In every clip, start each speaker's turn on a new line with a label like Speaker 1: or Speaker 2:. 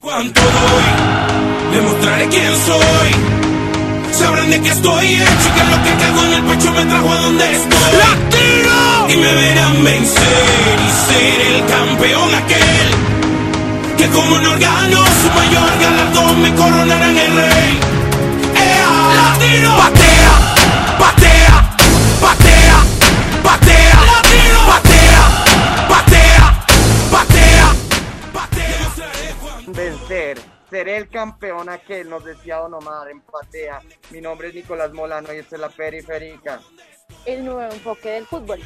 Speaker 1: ¿Cuánto doy? Demostraré quién soy. Sabrán de qué estoy hecho y que lo que cargo en el pecho me trajo a donde estoy. ¡Latino! Y me verán vencer y ser el campeón aquel. Que como un órgano su mayor galardón me coronarán el rey. ¡Ea! ¡Latino! ¡Patea!
Speaker 2: Seré el campeón aquel, nos decía Don Omar en Patea. Mi nombre es Nicolás Molano y esta es la periférica.
Speaker 3: el nuevo enfoque del fútbol.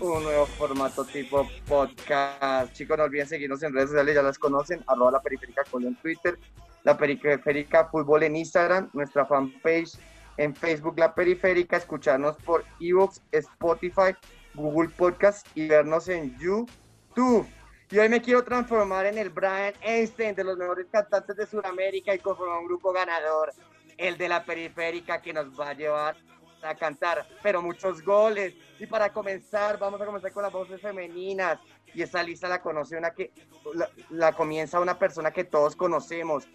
Speaker 2: Un nuevo formato tipo podcast. Chicos, no olviden seguirnos en redes sociales, ya las conocen. Arroba la periférica Colo en Twitter. La periférica fútbol en Instagram. Nuestra fanpage en Facebook, la periférica. Escucharnos por Evox, Spotify, Google Podcast y vernos en YouTube. Y hoy me quiero transformar en el Brian Einstein de los mejores cantantes de Sudamérica y conformar un grupo ganador, el de la periférica que nos va a llevar a cantar, pero muchos goles. Y para comenzar, vamos a comenzar con las voces femeninas. Y esa lista la conoce una que la, la comienza una persona que todos conocemos.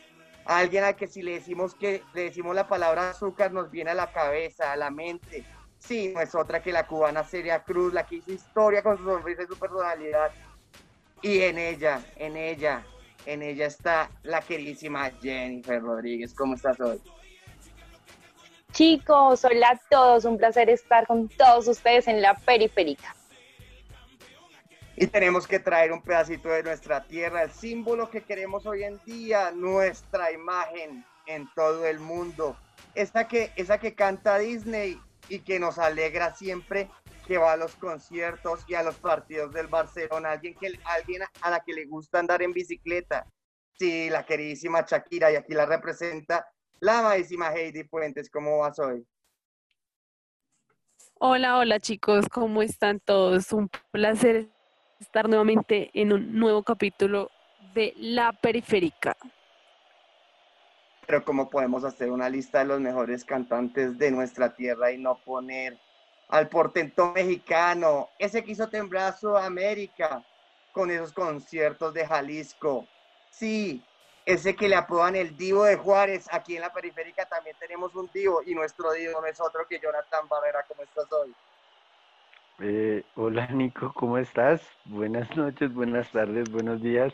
Speaker 2: Alguien a que si le decimos que le decimos la palabra azúcar nos viene a la cabeza, a la mente. Sí, no es otra que la cubana Celia Cruz, la que hizo historia con su sonrisa y su personalidad. Y en ella, en ella, en ella está la queridísima Jennifer Rodríguez. ¿Cómo estás hoy?
Speaker 3: Chicos, hola a todos, un placer estar con todos ustedes en la periférica.
Speaker 2: Y tenemos que traer un pedacito de nuestra tierra, el símbolo que queremos hoy en día, nuestra imagen en todo el mundo. Esa que, esa que canta Disney y que nos alegra siempre que va a los conciertos y a los partidos del Barcelona. Alguien, que, alguien a la que le gusta andar en bicicleta. Sí, la queridísima Shakira y aquí la representa la amadísima Heidi Puentes. ¿Cómo vas hoy?
Speaker 4: Hola, hola chicos, ¿cómo están todos? Un placer estar nuevamente en un nuevo capítulo de La Periférica.
Speaker 2: Pero ¿cómo podemos hacer una lista de los mejores cantantes de nuestra tierra y no poner al portento mexicano, ese que hizo temblar a Sudamérica con esos conciertos de Jalisco? Sí, ese que le apodan el Divo de Juárez. Aquí en la periférica también tenemos un Divo y nuestro Divo no es otro que Jonathan Barrera. ¿Cómo estás hoy?
Speaker 5: Eh, hola Nico, ¿cómo estás? Buenas noches, buenas tardes, buenos días.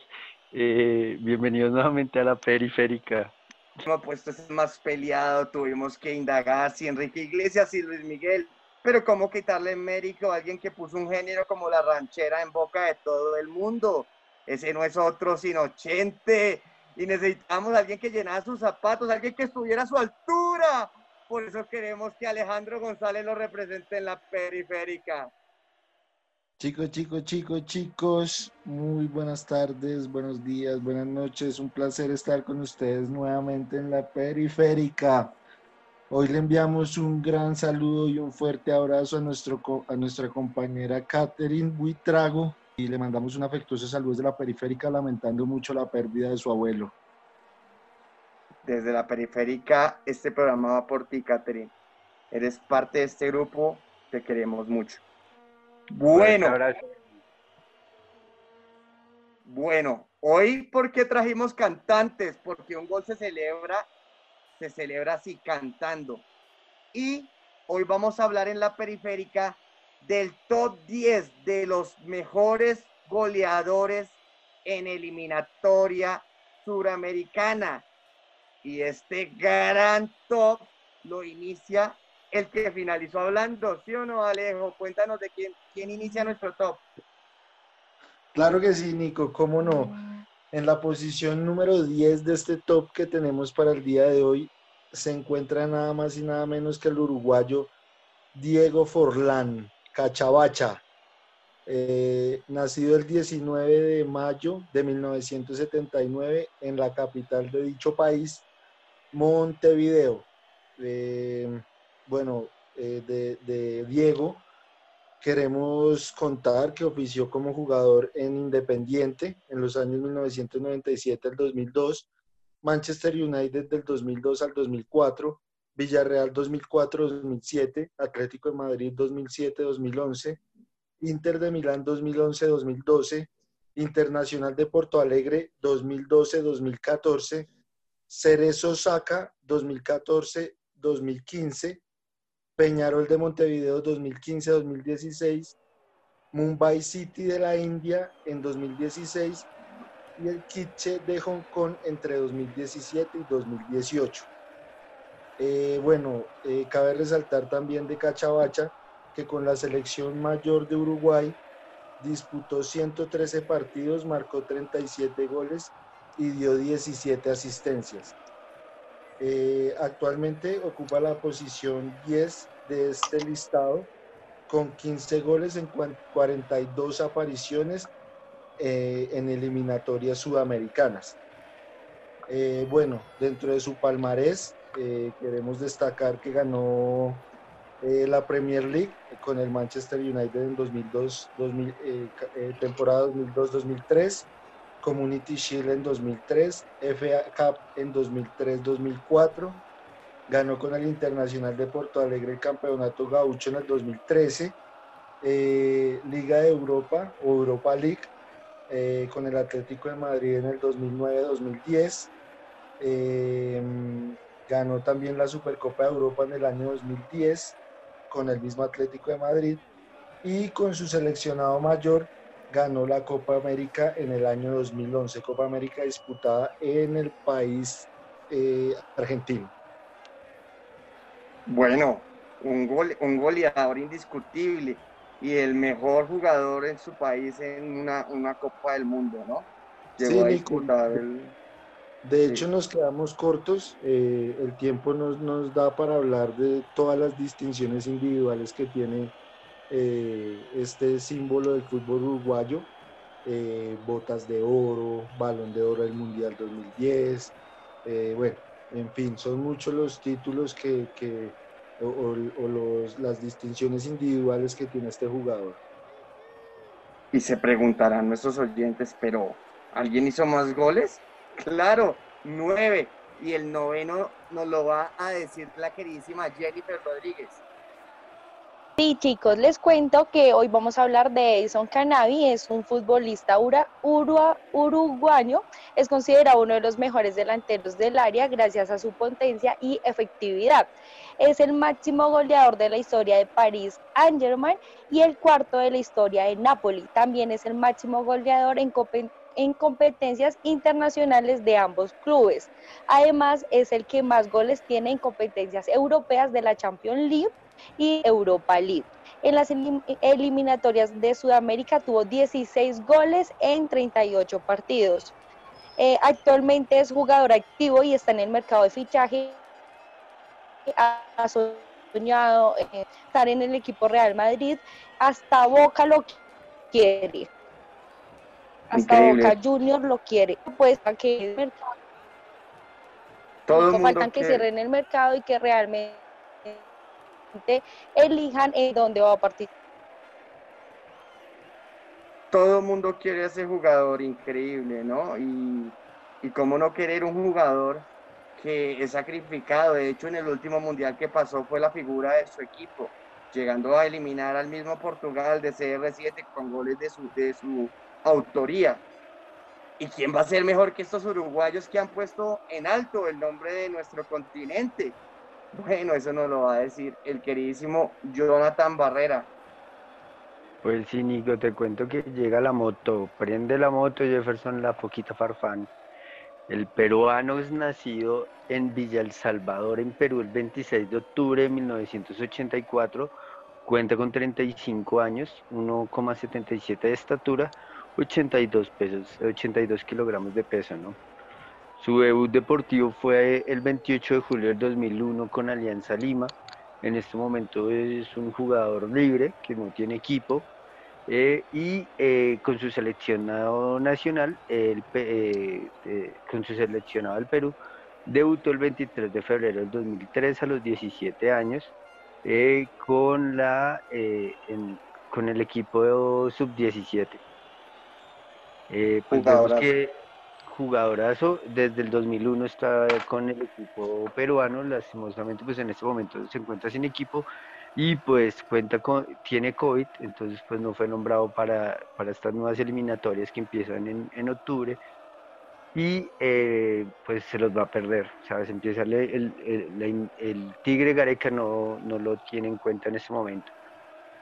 Speaker 5: Eh, bienvenidos nuevamente a la periférica.
Speaker 2: No, pues es más peleado. Tuvimos que indagar si Enrique Iglesias y Luis Miguel. Pero ¿cómo quitarle mérito a alguien que puso un género como la ranchera en boca de todo el mundo? Ese no es otro sino Chente. Y necesitamos a alguien que llenara sus zapatos, alguien que estuviera a su altura. Por eso queremos que Alejandro González lo represente en la periférica.
Speaker 6: Chicos, chicos, chicos, chicos, muy buenas tardes, buenos días, buenas noches. Un placer estar con ustedes nuevamente en la periférica. Hoy le enviamos un gran saludo y un fuerte abrazo a, nuestro, a nuestra compañera Catherine Buitrago y le mandamos un afectuoso saludo desde la periférica lamentando mucho la pérdida de su abuelo.
Speaker 2: Desde la periférica, este programa va por ti, Catherine. Eres parte de este grupo, te queremos mucho. Bueno,
Speaker 5: Abrazo.
Speaker 2: Bueno, hoy, ¿por qué trajimos cantantes? Porque un gol se celebra, se celebra así, cantando. Y hoy vamos a hablar en la periférica del top 10 de los mejores goleadores en eliminatoria suramericana. Y este gran top lo inicia el que finalizó hablando, ¿sí o no, Alejo? Cuéntanos de quién, quién inicia nuestro top.
Speaker 6: Claro que sí, Nico, cómo no. En la posición número 10 de este top que tenemos para el día de hoy se encuentra nada más y nada menos que el uruguayo Diego Forlán, Cachabacha, eh, nacido el 19 de mayo de 1979 en la capital de dicho país, Montevideo. Eh, bueno, eh, de, de Diego queremos contar que ofició como jugador en Independiente en los años 1997 al 2002, Manchester United del 2002 al 2004, Villarreal 2004-2007, Atlético de Madrid 2007-2011, Inter de Milán 2011-2012 Internacional de Porto Alegre 2012-2014, Cerezo Osaka 2014-2015, Peñarol de Montevideo 2015-2016, Mumbai City de la India en 2016 y el Kitche de Hong Kong entre 2017 y 2018. Eh, bueno, eh, cabe resaltar también de Cachabacha que con la selección mayor de Uruguay disputó 113 partidos, marcó 37 goles y dio 17 asistencias. Eh, actualmente ocupa la posición 10 de este listado con 15 goles en 42 apariciones eh, en eliminatorias sudamericanas. Eh, bueno, dentro de su palmarés queremos destacar que ganó la Premier League con el Manchester United en 2002, 2000, temporada 2002-2003, Community Shield en 2003, FA Cup en 2003-2004, ganó con el Internacional de Porto Alegre el Campeonato Gaucho en el 2013, Liga de Europa o Europa League eh, con el Atlético de Madrid en el 2009-2010. Eh, ganó también la Supercopa de Europa en el año 2010 con el mismo Atlético de Madrid y con su seleccionado mayor ganó la Copa América en el año 2011, Copa América disputada en el país eh, argentino.
Speaker 2: Bueno, un, gol, un goleador indiscutible y el mejor jugador en su país en una, una Copa del Mundo, ¿no?
Speaker 6: Llegó a disputar el... De hecho, nos quedamos cortos. Eh, el tiempo nos, nos, da para hablar de todas las distinciones individuales que tiene eh, este símbolo del fútbol uruguayo. Eh, botas de oro, balón de oro del Mundial 2010. bueno, en fin, son muchos los títulos que, que o, los, las distinciones individuales que tiene este jugador.
Speaker 2: Y se preguntarán nuestros oyentes, pero ¿alguien hizo más goles? Claro, nueve. Y el noveno nos lo va a decir la queridísima Jennifer Rodríguez.
Speaker 3: Sí, chicos, les cuento que hoy vamos a hablar de Edison Canavi, es un futbolista uruguayo, es considerado uno de los mejores delanteros del área gracias a su potencia y efectividad. Es el máximo goleador de la historia de París Saint-Germain y el cuarto de la historia de Napoli. También es el máximo goleador en en competencias internacionales de ambos clubes. Además, es el que más goles tiene en competencias europeas de la Champions League y Europa League. En las eliminatorias de Sudamérica tuvo 16 goles en 38 partidos. Eh, actualmente es jugador activo y está en el mercado de fichaje. Ha soñado eh, estar en el equipo Real Madrid. Hasta Boca lo quiere. Hasta Boca Junior lo quiere. Pues que el mercado. Todo faltan que cierren el mercado y que realmente elijan en dónde va a participar.
Speaker 2: Todo el mundo quiere ese jugador increíble, ¿no? Y, y cómo no querer un jugador que es sacrificado. De hecho, en el último mundial que pasó fue la figura de su equipo, llegando a eliminar al mismo Portugal de CR7 con goles de su, de su autoría. ¿Y quién va a ser mejor que estos uruguayos que han puesto en alto el nombre de nuestro continente? Bueno, eso nos lo va a decir el queridísimo Jonathan Barrera.
Speaker 5: Pues sí, Nico, te cuento que llega la moto, prende la moto Jefferson La Foquita Farfán. El peruano es nacido en Villa El Salvador, en Perú, el 26 de octubre de 1984. Cuenta con 35 años, 1,77 de estatura, 82 pesos, 82 kilogramos de peso, ¿no? Su debut deportivo fue el 28 de julio del 2001 con Alianza Lima. En este momento es un jugador libre que no tiene equipo eh, y eh, con su seleccionado nacional, el, eh, con su seleccionado del Perú, debutó el 23 de febrero del 2003 a los 17 años con, la, con el equipo sub-17. pues vemos que jugadorazo, desde el 2001 está con el equipo peruano, lastimosamente pues en este momento se encuentra sin equipo, y pues cuenta con, tiene COVID, entonces pues no fue nombrado para, para estas nuevas eliminatorias que empiezan en, en octubre y eh, pues se los va a perder, ¿sabes? Empieza el, el, el, Tigre Gareca no, no lo tiene en cuenta en este momento.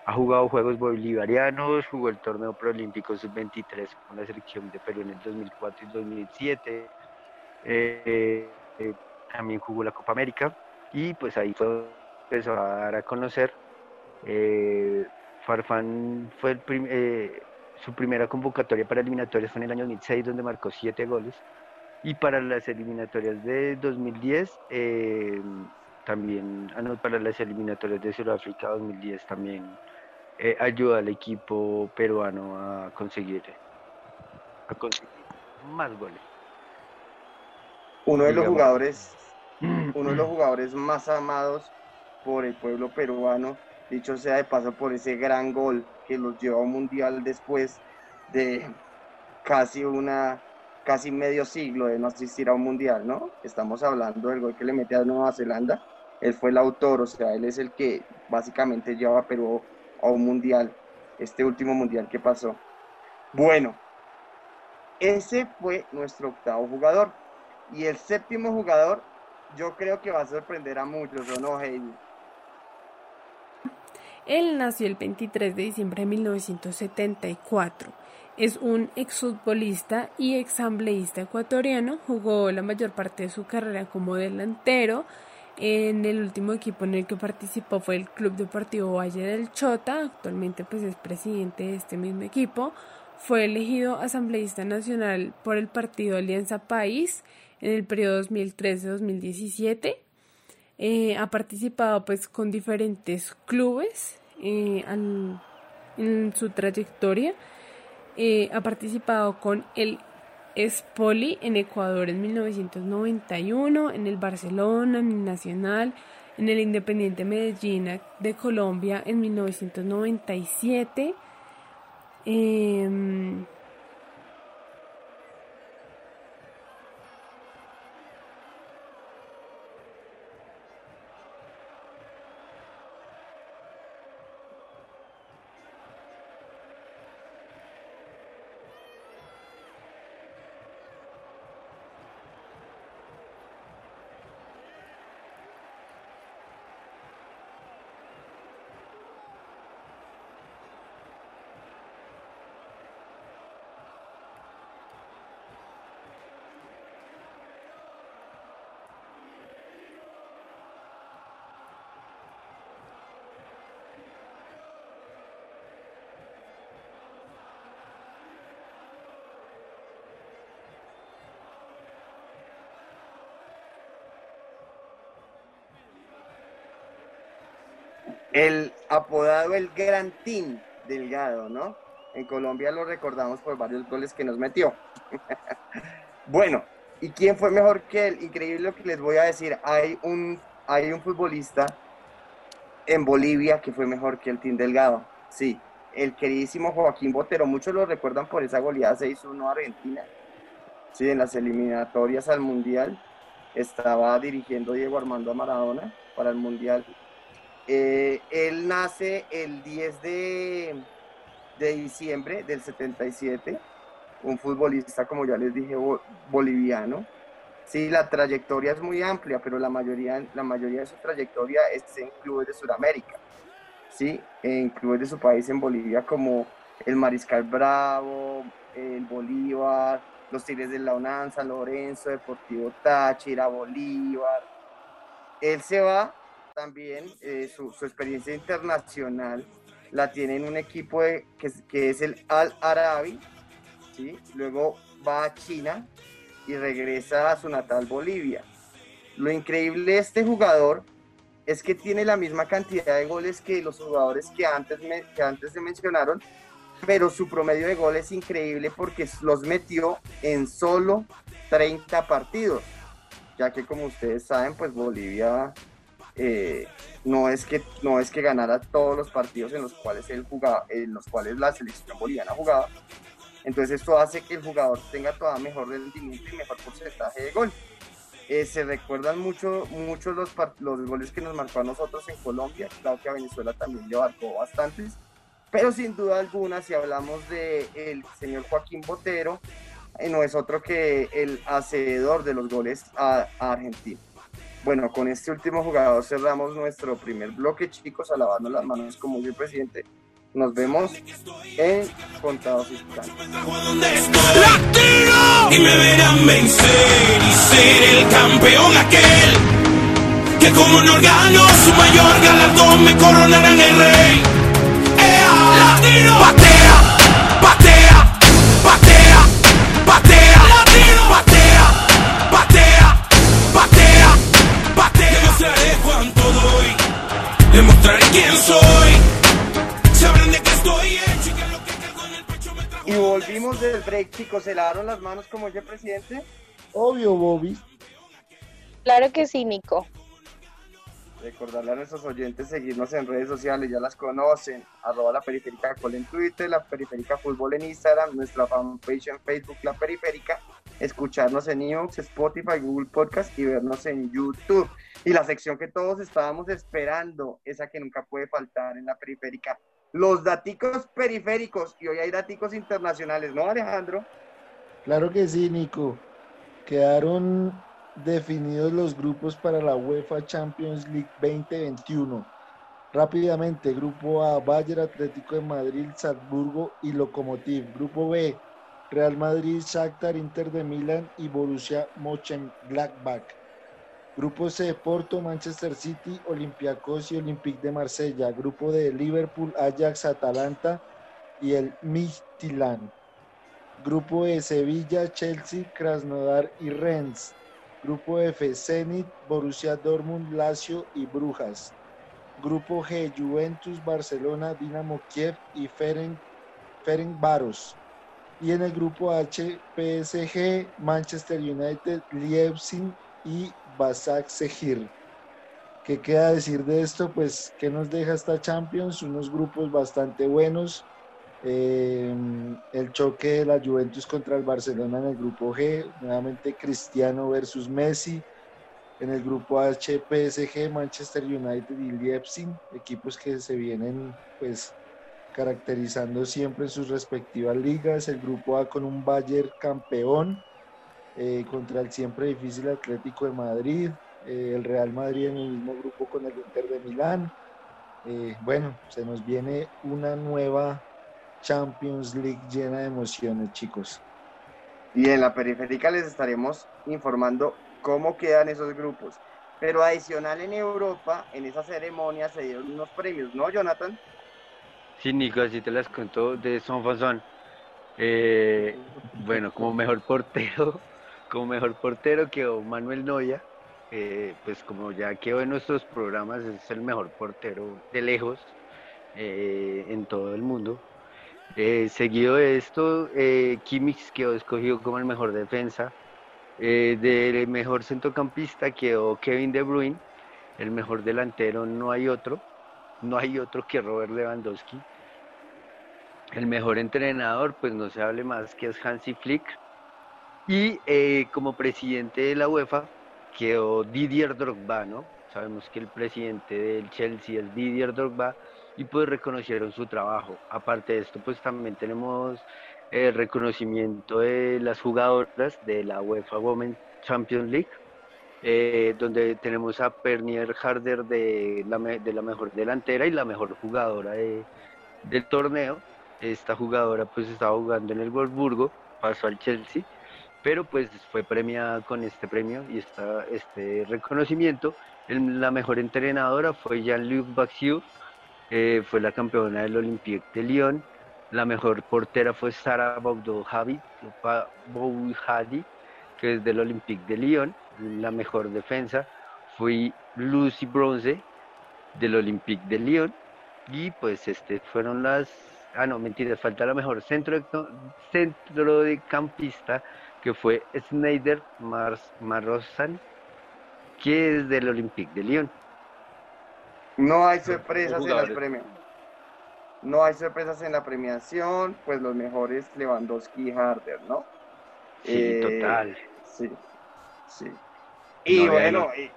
Speaker 5: Ha jugado Juegos Bolivarianos, jugó el torneo preolímpico sub-23 con la selección de Perú en el 2004 y 2007. Eh, eh, también jugó la Copa América y pues ahí fue empezó a dar a conocer. Eh, Farfán fue el eh, su primera convocatoria para eliminatorias fue en el año 2006 donde marcó siete goles y para las eliminatorias de 2010 eh, también ah, para las eliminatorias de Sudáfrica 2010 también eh, ayuda al equipo peruano a conseguir a conseguir más goles.
Speaker 2: Uno de los jugadores uno de los jugadores más amados por el pueblo peruano, dicho sea de paso por ese gran gol que los llevó a un mundial después de casi una casi medio siglo de no asistir a un mundial, ¿no? Estamos hablando del gol que le mete a Nueva Zelanda, él fue el autor, o sea, él es el que básicamente lleva a Perú un mundial, este último mundial que pasó. Bueno, ese fue nuestro octavo jugador. Y el séptimo jugador, yo creo que va a sorprender a muchos, no, Heidi?
Speaker 4: Él nació el 23 de diciembre de 1974. Es un exfutbolista y exambleísta ecuatoriano. Jugó la mayor parte de su carrera como delantero. En el último equipo en el que participó fue el Club Deportivo Valle del Chota. Actualmente pues es presidente de este mismo equipo. Fue elegido asambleísta nacional por el partido Alianza País en el periodo 2013-2017 eh, ha participado pues con diferentes clubes eh, en su trayectoria. Eh, ha participado con el Espoli en Ecuador en 1991, en el Barcelona, en Nacional, en el Independiente Medellín de Colombia en 1997.
Speaker 2: El apodado el Gran Team Delgado, ¿no? En Colombia lo recordamos por varios goles que nos metió. bueno, ¿y quién fue mejor que él? Increíble lo que les voy a decir. Hay un, hay un futbolista en Bolivia que fue mejor que el Team Delgado. Sí, el queridísimo Joaquín Botero. Muchos lo recuerdan por esa goleada 6-1 a Argentina. Sí, en las eliminatorias al Mundial estaba dirigiendo Diego Armando Maradona para el Mundial eh, él nace el 10 de, diciembre del 77, un futbolista, como ya les dije, boliviano. Sí, la trayectoria es muy amplia, pero la mayoría, la mayoría de su trayectoria es en clubes de Sudamérica, ¿sí? en clubes de su país, en Bolivia, como el Mariscal Bravo, el Bolívar, los Tigres de la UNAM, San Lorenzo, Deportivo Táchira, Bolívar. Él se va también eh, su, experiencia internacional la tiene en un equipo que, es el Al Arabi, ¿sí? luego va a China y regresa a su natal Bolivia. Lo increíble de este jugador es que tiene la misma cantidad de goles que los jugadores que antes, que antes se mencionaron, pero su promedio de goles es increíble porque los metió en solo 30 partidos, ya que como ustedes saben, pues Bolivia eh, no es que no es que ganara todos los partidos en los cuales él jugaba, en los cuales la selección boliviana jugaba. Entonces esto hace que el jugador tenga todavía mejor rendimiento y mejor porcentaje de gol. eh, se recuerdan mucho, los, los goles que nos marcó a nosotros en Colombia, claro que a Venezuela también le marcó bastantes, pero sin duda alguna, si hablamos del el señor Joaquín Botero, eh, no es otro que el hacedor de los goles a, Argentina. Bueno, con este último jugador cerramos nuestro primer bloque, chicos, a lavarnos las manos como el presidente. Nos vemos en Contados Instantes.
Speaker 1: Y me verán vencer y ser el campeón aquel que como un órgano su mayor galardón me coronarán el rey. ¡Ea! ¡Latino!
Speaker 2: Chicos. ¿Se lavaron las manos como el presidente?
Speaker 6: Obvio, Bobby.
Speaker 3: Claro que sí, Nico.
Speaker 2: Recordarle a nuestros oyentes seguirnos en redes sociales, ya las conocen. Arroba la periférica Col en Twitter, la periférica fútbol en Instagram, nuestra fanpage en Facebook, la periférica. Escucharnos en Evox, Spotify, Google Podcast y vernos en YouTube. Y la sección que todos estábamos esperando, esa que nunca puede faltar en la periférica, los daticos periféricos y hoy hay daticos internacionales, ¿no, Alejandro?
Speaker 6: Claro que sí, Nico. Quedaron definidos los grupos para la UEFA Champions League 2021. Rápidamente, grupo A, Bayern Atlético de Madrid, Salzburgo y Lokomotiv. Grupo B, Real Madrid, Shakhtar, Inter de Milán y Borussia Mönchengladbach. Grupo C, Porto, Manchester City, Olympiacos y Olympique de Marsella. Grupo D, Liverpool, Ajax, Atalanta y el Midtjylland. Grupo E, Sevilla, Chelsea, Krasnodar y Rennes. Grupo F, Zenit, Borussia Dortmund, Lazio y Brujas. Grupo G, Juventus, Barcelona, Dinamo Kiev y Ferenc, Baros. Y en el grupo H, PSG, Manchester United, Leipzig y Basak Sehir. ¿Qué queda decir de esto? Pues, ¿qué nos deja esta Champions? Unos grupos bastante buenos. Eh, el choque de la Juventus contra el Barcelona en el grupo G, nuevamente Cristiano versus Messi. En el grupo H, PSG, Manchester United y Leipzig, equipos que se vienen pues caracterizando siempre sus respectivas ligas. El grupo A con un Bayern campeón, eh, contra el siempre difícil Atlético de Madrid, eh, el Real Madrid en el mismo grupo con el Inter de Milán. Eh, bueno, se nos viene una nueva Champions League llena de emociones, chicos.
Speaker 2: Y en la periférica les estaremos informando cómo quedan esos grupos. Pero adicional en Europa, en esa ceremonia se dieron unos premios, ¿no, Jonathan?
Speaker 5: Sí, Nico, así te las contó de Son Fonson. bueno, como mejor portero como mejor portero quedó Manuel Noya, eh, pues como ya quedó en nuestros programas, es el mejor portero de lejos eh, en todo el mundo. Eh, seguido de esto, Kimmich quedó escogido como el mejor defensa. del mejor centrocampista quedó Kevin De Bruyne. El mejor delantero no hay otro. No hay otro que Robert Lewandowski. El mejor entrenador, pues no se hable más que es Hansi Flick y eh, como presidente de la UEFA quedó Didier Drogba, ¿no? Sabemos que el presidente del Chelsea es Didier Drogba y pues reconocieron su trabajo. Aparte de esto, pues también tenemos el reconocimiento de las jugadoras de la UEFA Women's Champions League, eh, donde tenemos a Pernier Harder de la, de la mejor delantera y la mejor jugadora del torneo. Esta jugadora pues estaba jugando en el Wolfsburgo, pasó al Chelsea pero pues fue premiada con este premio y esta, este reconocimiento. la mejor entrenadora fue Jean-Luc Baxiou, eh, fue la campeona del Olympique de Lyon. La mejor portera fue Sara Bouhadi, que es del Olympique de Lyon. La mejor defensa fue Lucy Bronze del Olympique de Lyon. Y pues este fueron las... Ah, no, mentira, falta la mejor centro centro de campista que fue Snyder Marrosan, que es del Olympique de Lyon.
Speaker 2: No hay sorpresas en la premiación. No hay sorpresas en la premiación, pues los mejores Lewandowski y Harder, ¿no?
Speaker 5: Sí, eh, total.
Speaker 2: Sí, sí. Y
Speaker 5: No había
Speaker 2: bueno, y-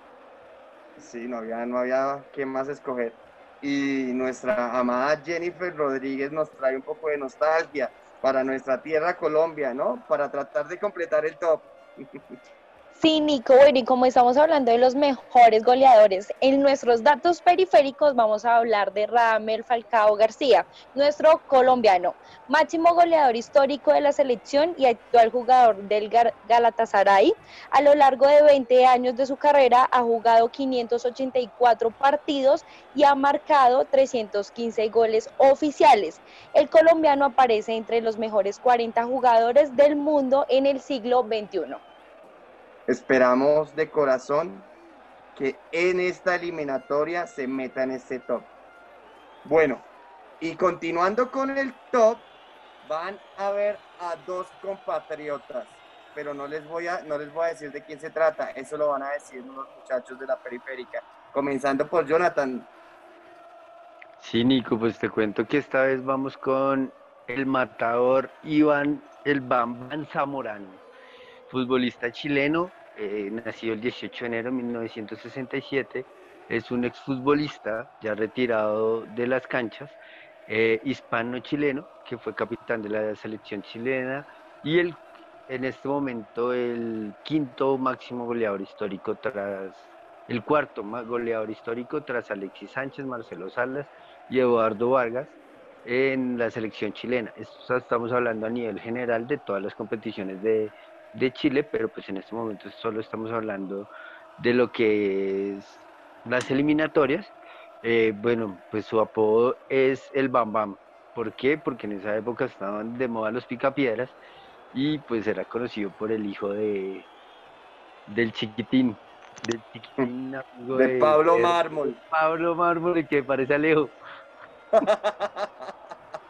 Speaker 2: sí, no había, no había qué más escoger. Y nuestra amada Jennifer Rodríguez nos trae un poco de nostalgia para nuestra tierra Colombia, ¿no? Para tratar de completar el top.
Speaker 3: Sí, Nico, bueno, y como estamos hablando de los mejores goleadores, en nuestros datos periféricos vamos a hablar de Radamel Falcao García, nuestro colombiano, máximo goleador histórico de la selección y actual jugador del Galatasaray. A lo largo de 20 años de su carrera ha jugado 584 partidos y ha marcado 315 goles oficiales. El colombiano aparece entre los mejores 40 jugadores del mundo en el siglo XXI.
Speaker 2: Esperamos de corazón que en esta eliminatoria se meta en este top. Bueno, y continuando con el top, van a ver a dos compatriotas, pero no les voy a, no les voy a decir de quién se trata, eso lo van a decir los muchachos de la periférica, comenzando por Jonathan.
Speaker 5: Sí, Nico, pues te cuento que esta vez vamos con el matador Iván el Bambán Zamorano, futbolista chileno, eh, nacido el 18 de enero de 1967, es un exfutbolista ya retirado de las canchas, eh, hispano-chileno, que fue capitán de la selección chilena y el, en este momento el quinto máximo goleador histórico tras, el cuarto goleador histórico tras Alexis Sánchez, Marcelo Salas y Eduardo Vargas en la selección chilena. Esto estamos hablando a nivel general de todas las competiciones de, de Chile, pero pues en este momento solo estamos hablando de lo que es las eliminatorias. Eh, bueno, pues su apodo es el Bam Bam. ¿Por qué? Porque en esa época estaban de moda los picapiedras y pues era conocido por el hijo de del chiquitín, del chiquitín amigo
Speaker 2: De Pablo
Speaker 5: de-
Speaker 2: Mármol.
Speaker 5: Pablo Mármol, que parece Alejo.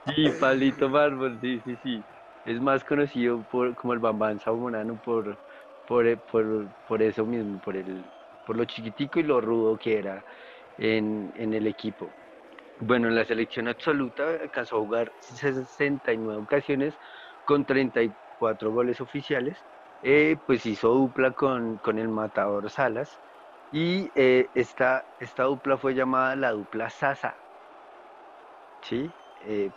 Speaker 5: Sí, Pablito Mármol, sí, sí, sí. Es más conocido por, como el Bambán Saumonano por, por, eh, por, por eso mismo, por, el, por lo chiquitico y lo rudo que era en, en el equipo. Bueno, en la selección absoluta alcanzó a jugar 69 ocasiones con 34 goles oficiales. Eh, pues hizo dupla con, con el matador Salas y eh, esta, esta dupla fue llamada la dupla Sasa, ¿sí?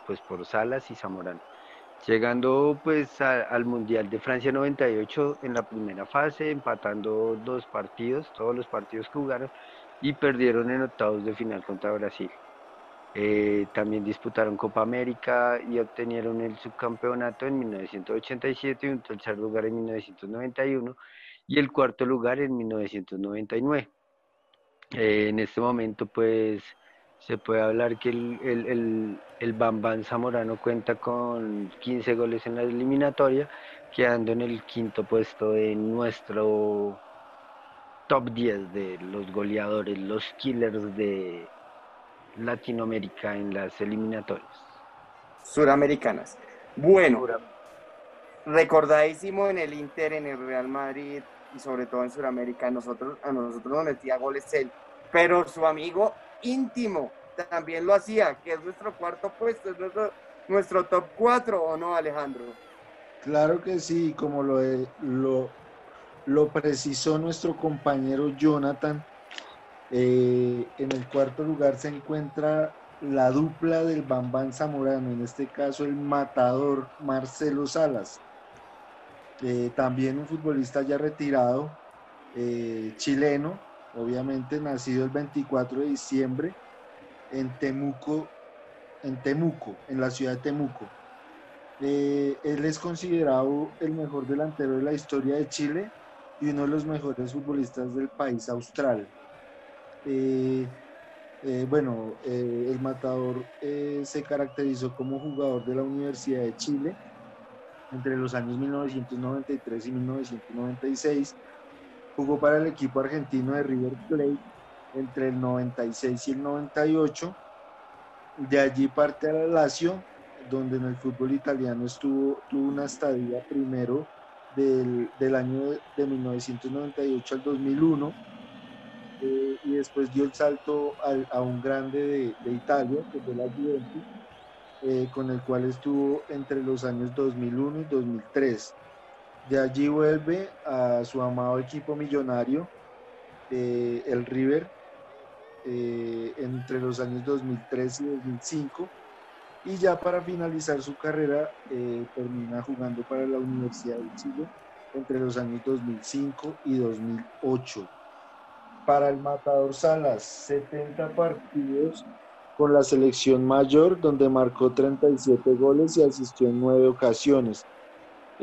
Speaker 5: Pues por Salas y Zamorano. Llegando pues al Mundial de Francia 98 en la primera fase, empatando dos partidos, todos los partidos que jugaron, y perdieron en octavos de final contra Brasil. Eh, también disputaron Copa América y obtenieron el subcampeonato en 1987 y un tercer lugar en 1991 y el cuarto lugar en 1999. Eh, en este momento, pues, se puede hablar que el, el, el, el Bambán Zamorano cuenta con 15 goles en la eliminatoria, quedando en el quinto puesto de nuestro top 10 de los goleadores, los killers de Latinoamérica en las eliminatorias.
Speaker 2: Suramericanas. Bueno, recordadísimo en el Inter, en el Real Madrid y sobre todo en Sudamérica, nosotros, a nosotros nos metía goles él, pero su amigo íntimo también lo hacía, que es nuestro cuarto puesto, es nuestro, top 4, ¿o no, Alejandro?
Speaker 6: Claro que sí, como lo, de- lo, lo precisó nuestro compañero Jonathan, eh, en el cuarto lugar se encuentra la dupla del Bambán Zamorano, en este caso el matador Marcelo Salas, Eh, también un futbolista ya retirado, eh, chileno, obviamente nacido el 24 de diciembre en Temuco, en Temuco, en la ciudad de Temuco. Eh, él es considerado el mejor delantero de la historia de Chile y uno de los mejores futbolistas del país austral. Eh, eh, bueno, el matador se caracterizó como jugador de la Universidad de Chile entre los años 1993 y 1996. Jugó para el equipo argentino de River Plate entre el 96 y el 98. De allí parte a la Lazio, donde en el fútbol italiano estuvo, tuvo una estadía primero del, del año de 1998 al 2001 eh, y después dio el salto al- a un grande de, de Italia, que fue la Juventus, eh, con el cual estuvo entre los años 2001 y 2003. De allí vuelve a su amado equipo millonario, eh, el River eh, entre los años 2003 y 2005 y ya para finalizar su carrera eh, termina jugando para la Universidad de Chile entre los años 2005 y 2008. Para el Matador Salas, 70 partidos con la selección mayor, donde marcó 37 goles y asistió en 9 ocasiones.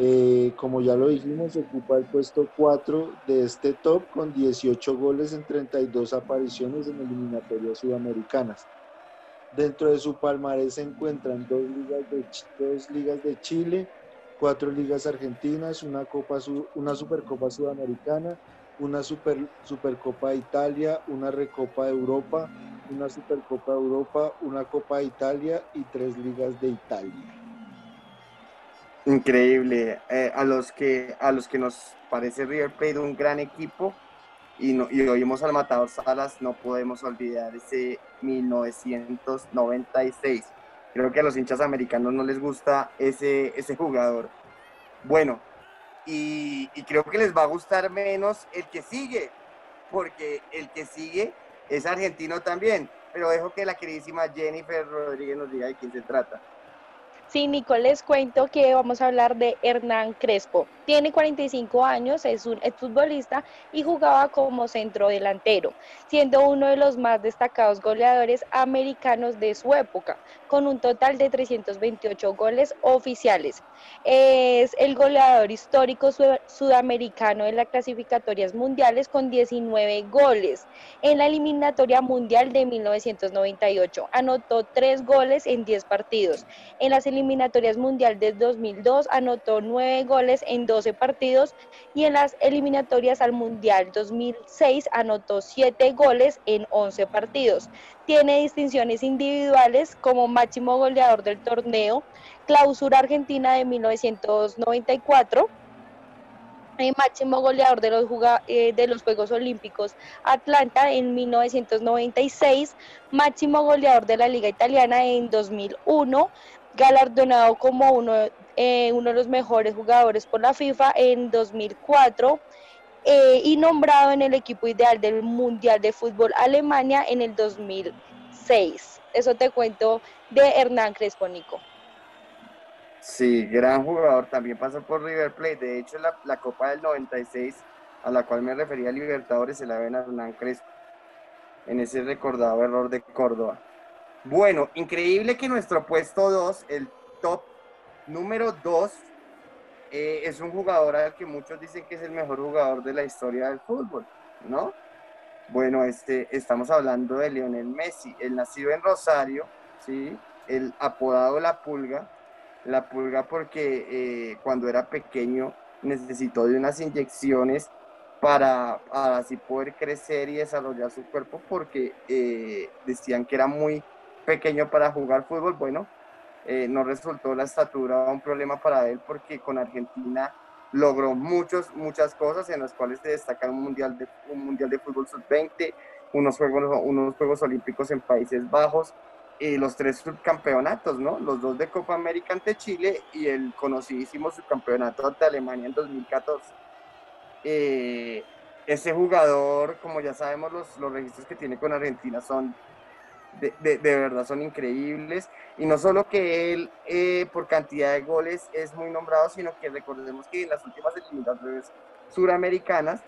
Speaker 6: Eh, como ya lo dijimos, ocupa el puesto 4 de este top con 18 goles en 32 apariciones en eliminatorias sudamericanas. Dentro de su palmarés se encuentran dos ligas de, dos ligas de Chile, cuatro ligas argentinas, una, Copa, una Supercopa Sudamericana, una super, Supercopa de Italia, una Recopa de Europa, una Supercopa de Europa, una Copa de Italia y tres ligas de Italia.
Speaker 2: Increíble. Eh, a, los que, a los que nos parece River Plate un gran equipo y, no, y oímos al Matador Salas, no podemos olvidar ese 1996. Creo que a los hinchas americanos no les gusta ese, ese jugador. Bueno, y, y, creo que les va a gustar menos el que sigue, porque el que sigue es argentino también. Pero dejo que la queridísima Jennifer Rodríguez nos diga de quién se trata.
Speaker 3: Sí, Nico, les cuento que vamos a hablar de Hernán Crespo. Tiene 45 años, es un futbolista y jugaba como centro delantero, siendo uno de los más destacados goleadores americanos de su época, con un total de 328 goles oficiales. Es el goleador histórico sudamericano en las clasificatorias mundiales con 19 goles. En la eliminatoria mundial de 1998 anotó 3 goles en 10 partidos. En las eliminatorias mundial de 2002 anotó 9 goles en 12 partidos y en las eliminatorias al mundial 2006 anotó 7 goles en 11 partidos. Tiene distinciones individuales como máximo goleador del torneo, clausura argentina de 1994 el máximo goleador de los, eh, de los Juegos Olímpicos Atlanta en 1996, máximo goleador de la Liga Italiana en 2001, galardonado como uno, eh, uno de los mejores jugadores por la FIFA en 2004 eh, y nombrado en el equipo ideal del Mundial de Fútbol Alemania en el 2006. Eso te cuento de Hernán Crespo, Nico.
Speaker 2: Sí, gran jugador, también pasó por River Plate. De hecho, la, Copa del 96, a la cual me refería Libertadores, se la ven a Hernán Crespo en ese recordado error de Córdoba. Bueno, increíble que nuestro puesto 2, el top número 2, eh, es un jugador al que muchos dicen que es el mejor jugador de la historia del fútbol, ¿no? Bueno, este, estamos hablando de Lionel Messi, el nacido en Rosario, ¿sí? El apodado La Pulga, La Pulga porque eh, cuando era pequeño necesitó de unas inyecciones para, así poder crecer y desarrollar su cuerpo porque eh, decían que era muy pequeño para jugar fútbol, bueno, eh, no resultó la estatura un problema para él porque con Argentina logró muchos, muchas cosas en las cuales se destaca un mundial de, un mundial de fútbol sub-20, unos juegos, unos Juegos Olímpicos en Países Bajos, y los tres subcampeonatos, ¿no? Los dos de Copa América ante Chile y el conocidísimo subcampeonato ante Alemania en 2014. Eh, ese jugador, como ya sabemos, los, los registros que tiene con Argentina son de, verdad son increíbles. Y no solo que él eh, por cantidad de goles es muy nombrado, sino que recordemos que en las últimas eliminatorias suramericanas,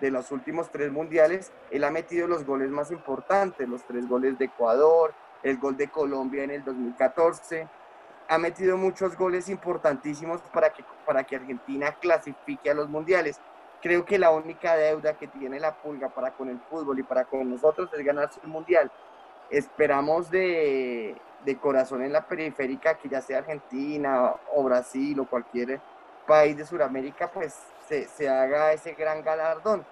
Speaker 2: de los últimos tres mundiales, él ha metido los goles más importantes, los tres goles de Ecuador, el gol de Colombia en el 2014. Ha metido muchos goles importantísimos para que, para que Argentina clasifique a los mundiales. Creo que la única deuda que tiene la pulga para con el fútbol y para con nosotros es ganarse el mundial esperamos de, corazón en la periférica, que ya sea Argentina o Brasil o cualquier país de Sudamérica, pues se, haga ese gran galardón.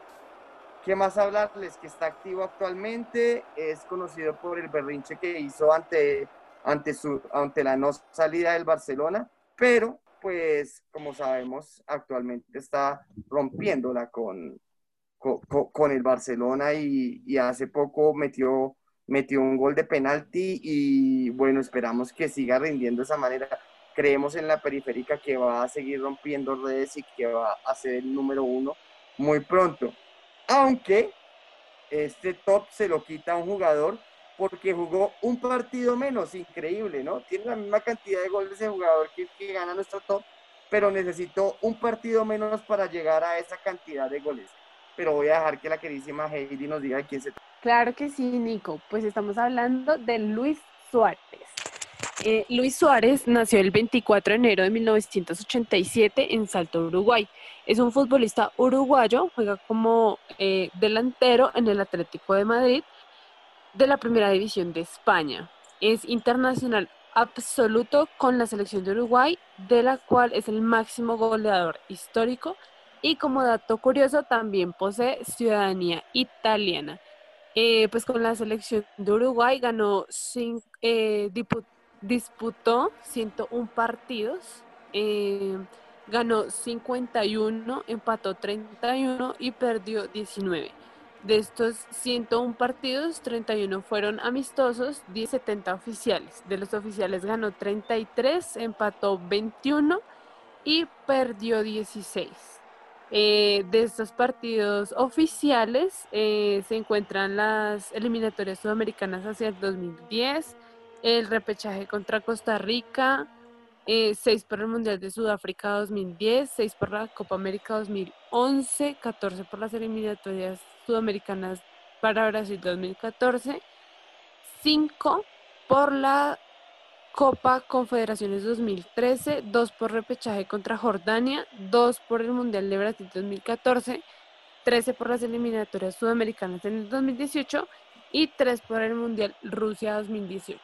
Speaker 2: ¿Qué más hablarles? Que está activo actualmente, es conocido por el berrinche que hizo ante, ante, su, ante la no salida del Barcelona, pero pues como sabemos actualmente está rompiéndola con, con, el Barcelona y, y hace poco metió metió un gol de penalti y bueno, esperamos que siga rindiendo de esa manera. Creemos en la periférica que va a seguir rompiendo redes y que va a ser el número uno muy pronto. Aunque este top se lo quita a un jugador porque jugó un partido menos, increíble, ¿no? Tiene la misma cantidad de goles ese jugador que, que gana nuestro top, pero necesitó un partido menos para llegar a esa cantidad de goles. Pero voy a dejar que la queridísima Heidi nos diga quién se
Speaker 4: Claro que sí, Nico. Pues estamos hablando de Luis Suárez. Eh, Luis Suárez nació el 24 de enero de 1987 en Salto, Uruguay. Es un futbolista uruguayo, juega como eh, delantero en el Atlético de Madrid de la Primera División de España. Es internacional absoluto con la selección de Uruguay, de la cual es el máximo goleador histórico y como dato curioso también posee ciudadanía italiana. Eh, pues con la selección de Uruguay ganó cinco, eh, disputó 101 partidos, eh, ganó 51, empató 31 y perdió 19. De estos 101 partidos, 31 fueron amistosos, 10 70 oficiales. De los oficiales ganó 33, empató 21 y perdió 16. Eh, de estos partidos oficiales eh, se encuentran las eliminatorias sudamericanas hacia el 2010, el repechaje contra Costa Rica, eh, 6 por el Mundial de Sudáfrica 2010, 6 por la Copa América 2011, 14 por las eliminatorias sudamericanas para Brasil 2014, 5 por la Copa Confederaciones 2013, 2 por repechaje contra Jordania, 2 por el Mundial de Brasil 2014, 13 por las eliminatorias sudamericanas en el 2018 y 3 por el Mundial Rusia 2018.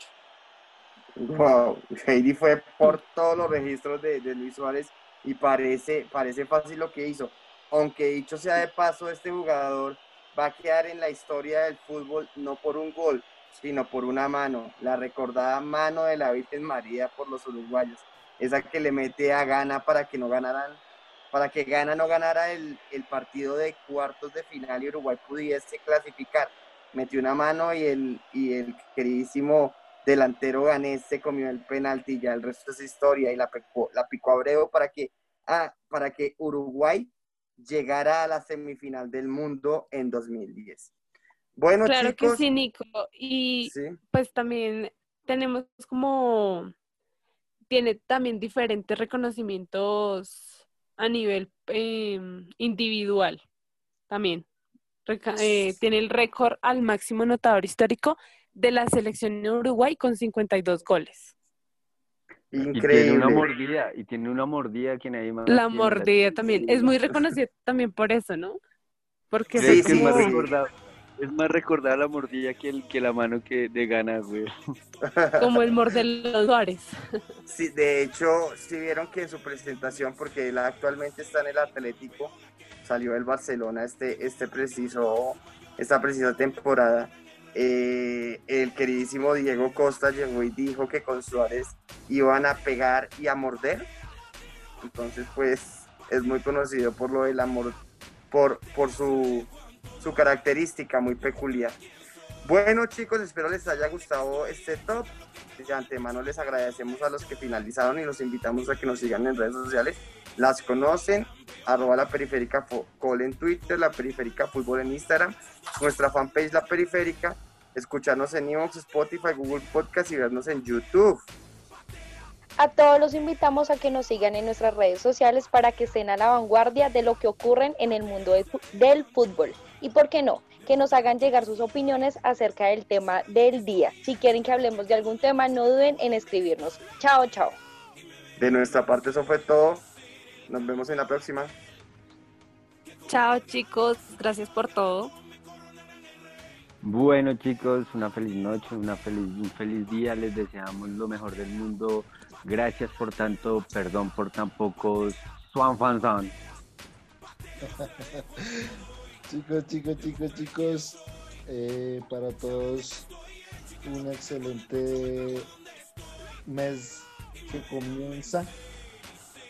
Speaker 2: Wow, Heidi fue por todos los registros de, de, Luis Suárez y parece, parece fácil lo que hizo. Aunque dicho sea de paso, este jugador va a quedar en la historia del fútbol no por un gol, sino por una mano, la recordada mano de la Virgen María por los uruguayos, esa que le mete a Gana para que no ganaran, para que Gana no ganara el, el partido de cuartos de final y Uruguay pudiese clasificar. Metió una mano y el, y el queridísimo delantero ganés se comió el penalti, ya el resto es historia y la picó, la picó para que, ah, para que Uruguay llegara a la semifinal del mundo en 2010. Bueno,
Speaker 4: claro
Speaker 2: chicos,
Speaker 4: que sí, Nico. Y
Speaker 2: sí.
Speaker 4: pues también tenemos como, tiene también diferentes reconocimientos a nivel eh, individual también. Reca eh, tiene el récord al máximo anotador histórico de la selección de Uruguay con 52 goles.
Speaker 2: Increíble.
Speaker 5: Y tiene una mordida, y tiene una mordida que nadie más.
Speaker 4: La mordida también. Es muy reconocida también por eso, ¿no? Porque
Speaker 2: Sí,
Speaker 5: es, que
Speaker 2: sí,
Speaker 5: es más
Speaker 2: sí.
Speaker 5: recordado. Es más recordada la mordida que, el, que la mano que de gana, güey.
Speaker 4: como el Mordelón Suárez.
Speaker 2: Sí, de hecho, si vieron que en su presentación, porque él actualmente está en el Atlético, salió del Barcelona este, este preciso, esta precisa temporada. eh, el queridísimo Diego Costa llegó y dijo que con Suárez iban a pegar y a morder. Entonces, pues, es muy conocido por lo del amor, por, por su, su característica muy peculiar. Bueno chicos, espero les haya gustado este top. De antemano les agradecemos a los que finalizaron y los invitamos a que nos sigan en redes sociales. Las conocen, arroba la periférica col en Twitter, la periférica fútbol en Instagram, nuestra fanpage La Periférica, escucharnos en Evox, Spotify, Google Podcast y vernos en YouTube.
Speaker 3: A todos los invitamos a que nos sigan en nuestras redes sociales para que estén a la vanguardia de lo que ocurre en el mundo del fútbol. Y por qué no, que nos hagan llegar sus opiniones acerca del tema del día. Si quieren que hablemos de algún tema, no duden en escribirnos. Chao, chao.
Speaker 2: De nuestra parte eso fue todo. Nos vemos en la próxima.
Speaker 4: Chao chicos, gracias por todo.
Speaker 5: Bueno, chicos, una feliz noche, una feliz, un feliz día. Les deseamos lo mejor del mundo. Gracias por tanto, perdón por tan pocos. Swan Fan.
Speaker 6: Chicos, chicos, chicos, chicos, eh, para todos un excelente mes que comienza.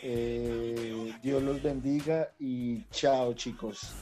Speaker 6: Eh, Dios los bendiga y chao chicos.